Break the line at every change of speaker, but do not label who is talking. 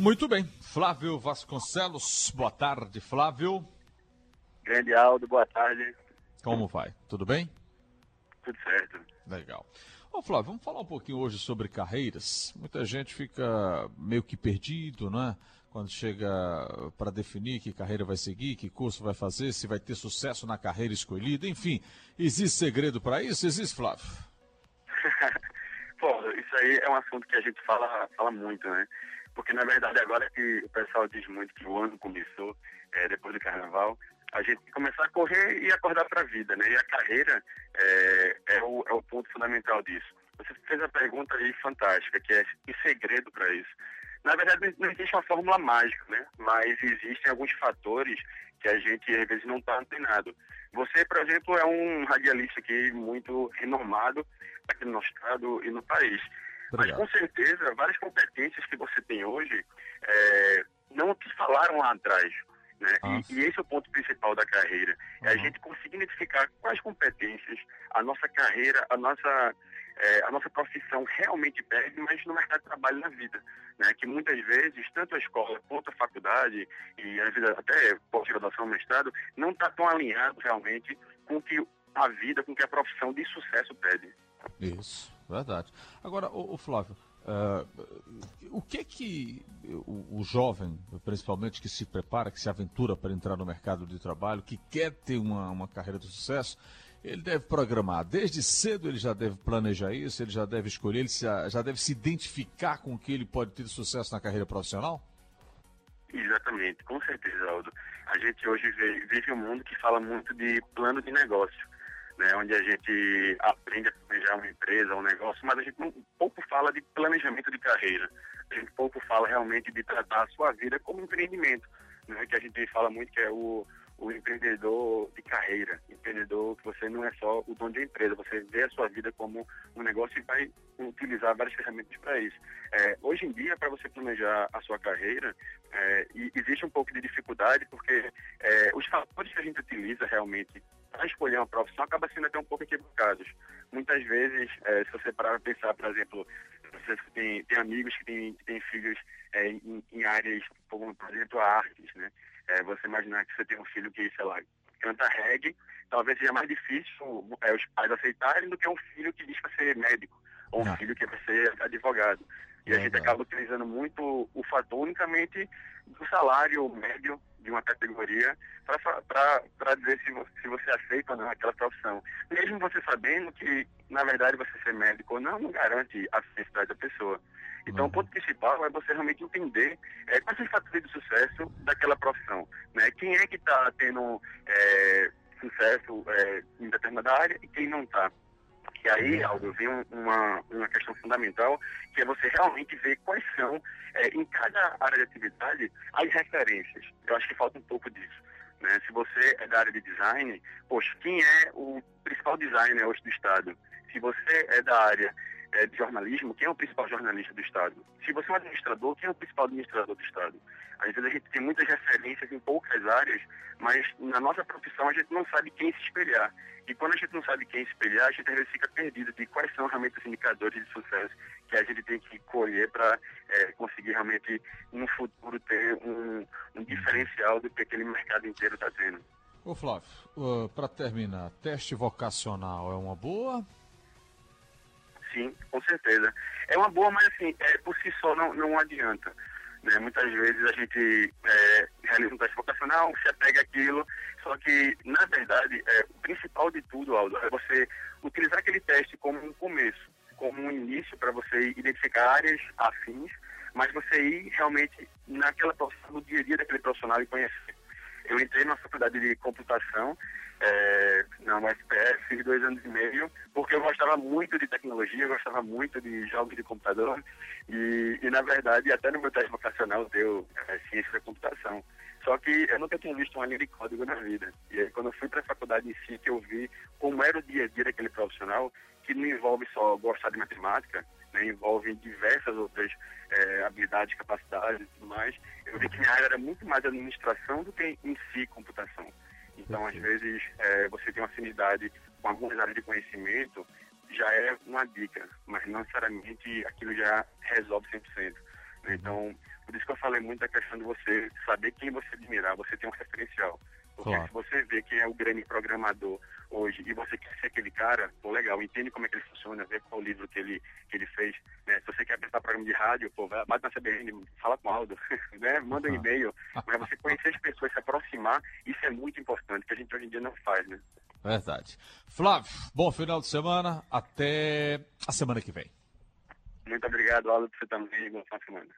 Muito bem. Flávio Vasconcelos, boa tarde, Flávio.
Grande Aldo, boa tarde.
Como vai? Tudo bem?
Tudo certo.
Legal. Ô Flávio, vamos falar um pouquinho hoje sobre carreiras. Muita gente fica meio que perdido, né? Quando chega para definir que carreira vai seguir, que curso vai fazer, se vai ter sucesso na carreira escolhida, enfim. Existe segredo para isso? Existe, Flávio?
Pô, isso aí é um assunto que a gente fala, fala muito, né? Porque na verdade agora que o pessoal diz muito que o ano começou, é, depois do carnaval, a gente começar a correr e acordar para a vida, né? E a carreira é, é, o, é o ponto fundamental disso. Você fez a pergunta aí fantástica, que é que segredo para isso. Na verdade, não existe uma fórmula mágica, né? Mas existem alguns fatores que a gente às vezes não está antenado. Você, por exemplo, é um radialista aqui muito renomado aqui no nosso estado e no país. Obrigado. Mas com certeza, várias competências que você tem hoje é, não te falaram lá atrás. Né? E, e, esse é o ponto principal da carreira. Uhum. É a gente conseguir identificar quais competências a nossa carreira, a nossa, é, a nossa profissão realmente pede, mas no mercado de trabalho na vida. Né? Que muitas vezes, tanto a escola quanto a faculdade, e às vezes até pós-graduação, mestrado, não está tão alinhado realmente com o que a vida, com o que a profissão de sucesso pede.
Isso, verdade. Agora, o, Flávio, Uh, o que que o, o, jovem, principalmente que se prepara, que se aventura para entrar no mercado de trabalho, que quer ter uma, uma carreira de sucesso, ele deve programar? Desde cedo ele já deve planejar isso, ele já deve escolher, ele se, já deve se identificar com o que ele pode ter sucesso na carreira profissional?
Exatamente, com certeza, Aldo. A gente hoje vive um mundo que fala muito de plano de negócio né, onde a gente aprende a planejar uma empresa, um negócio, mas a gente não, pouco fala de planejamento de carreira. A gente pouco fala realmente de tratar a sua vida como empreendimento, né, que a gente fala muito que é o, o empreendedor de carreira, empreendedor que você não é só o dono de empresa, você vê a sua vida como um negócio e vai utilizar várias ferramentas para isso. É, hoje em dia, para você planejar a sua carreira, é, existe um pouco de dificuldade porque é, os fatores que a gente utiliza realmente para escolher uma profissão acaba sendo até um pouco equivocados. Muitas vezes, é, se você parar para pensar, por exemplo, você tem, tem amigos que têm, têm filhos é, em, em, áreas como, por exemplo, artes, né? É, você imaginar que você tem um filho que, sei lá, canta reggae, talvez seja mais difícil é, os pais aceitarem do que um filho que diz para ser médico, ou um Não. filho que vai ser advogado. E a gente acaba utilizando muito o fator unicamente do salário médio de uma categoria para dizer se você, se você aceita ou não aquela profissão. Mesmo você sabendo que, na verdade, você ser médico ou não, não garante a felicidade da pessoa. Então, uhum. o ponto principal é você realmente entender é, quais são os fatores de sucesso daquela profissão. Né? Quem é que está tendo é, sucesso é, em determinada área e quem não está. E aí, Aldo, vem uma, uma questão fundamental, que é você realmente ver quais são, é, em cada área de atividade, as referências. Eu acho que falta um pouco disso. Né? Se você é da área de design, poxa, quem é o principal designer hoje do Estado? Se você é da área é, de jornalismo, quem é o principal jornalista do Estado? Se você é um administrador, quem é o principal administrador do Estado? Às vezes a gente tem muitas referências em poucas áreas, mas na nossa profissão a gente não sabe quem se espelhar. E quando a gente não sabe quem espelhar, a gente às vezes fica perdido de quais são realmente os indicadores de sucesso que a gente tem que colher para é, conseguir realmente, no futuro, ter um, um diferencial do que aquele mercado inteiro está tendo.
Ô Flávio, uh, para terminar, teste vocacional é uma boa?
Sim, com certeza. É uma boa, mas assim, é, por si só não, não adianta. Né? Muitas vezes a gente é, realiza um teste vocacional, se apega aquilo, só que, na verdade, é, o principal de tudo, Aldo, é você utilizar aquele teste como um começo, como um início para você identificar áreas afins, mas você ir realmente naquela profissão, no dia a dia daquele profissional e conhecer. Eu entrei na faculdade de computação é, na UFPS, fiz dois anos e meio, porque eu gostava muito de tecnologia, eu gostava muito de jogos de computador e, e na verdade, até no meu teste vocacional deu é, ciência da computação. Só que eu nunca tinha visto uma linha de código na vida. E aí, quando eu fui para a faculdade em si, que eu vi como era o dia a dia daquele profissional, que não envolve só gostar de matemática, né, envolve diversas outras é, habilidades, capacidades e tudo mais, eu vi que minha área era muito mais administração do que em si computação. Então, às vezes, é, você tem uma afinidade com algumas áreas de conhecimento, já é uma dica, mas não necessariamente aquilo já resolve 100%. Né? Então, Por isso que eu falei muito da questão de você saber quem você admirar, você tem um referencial. Porque claro. se você vê quem é o grande programador hoje e você quer ser aquele cara, pô, legal, entende como é que ele funciona, vê qual o livro que ele, que ele fez. Né? Se você quer apertar programa de rádio, pô, vai, bate na CBN, fala com o Aldo, né? manda um e-mail. Mas você conhecer as pessoas, se aproximar, isso é muito importante, que a gente hoje em dia não faz, né?
Verdade. Flávio, bom final de semana. Até a semana que vem.
Muito obrigado, Aldo, você também. Boa semana.